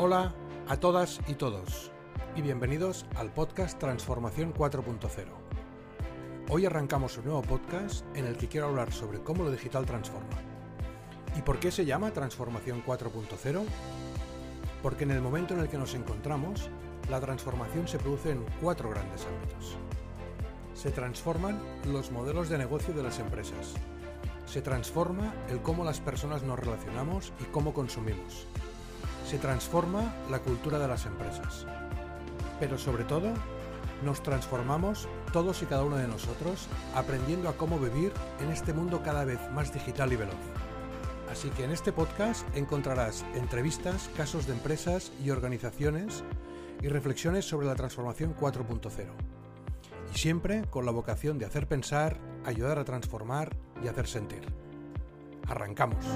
Hola a todas y todos y bienvenidos al podcast Transformación 4.0. Hoy arrancamos un nuevo podcast en el que quiero hablar sobre cómo lo digital transforma. ¿Y por qué se llama Transformación 4.0? Porque en el momento en el que nos encontramos, la transformación se produce en cuatro grandes ámbitos. Se transforman los modelos de negocio de las empresas. Se transforma el cómo las personas nos relacionamos y cómo consumimos se transforma la cultura de las empresas. Pero sobre todo, nos transformamos todos y cada uno de nosotros aprendiendo a cómo vivir en este mundo cada vez más digital y veloz. Así que en este podcast encontrarás entrevistas, casos de empresas y organizaciones y reflexiones sobre la transformación 4.0. Y siempre con la vocación de hacer pensar, ayudar a transformar y hacer sentir. Arrancamos.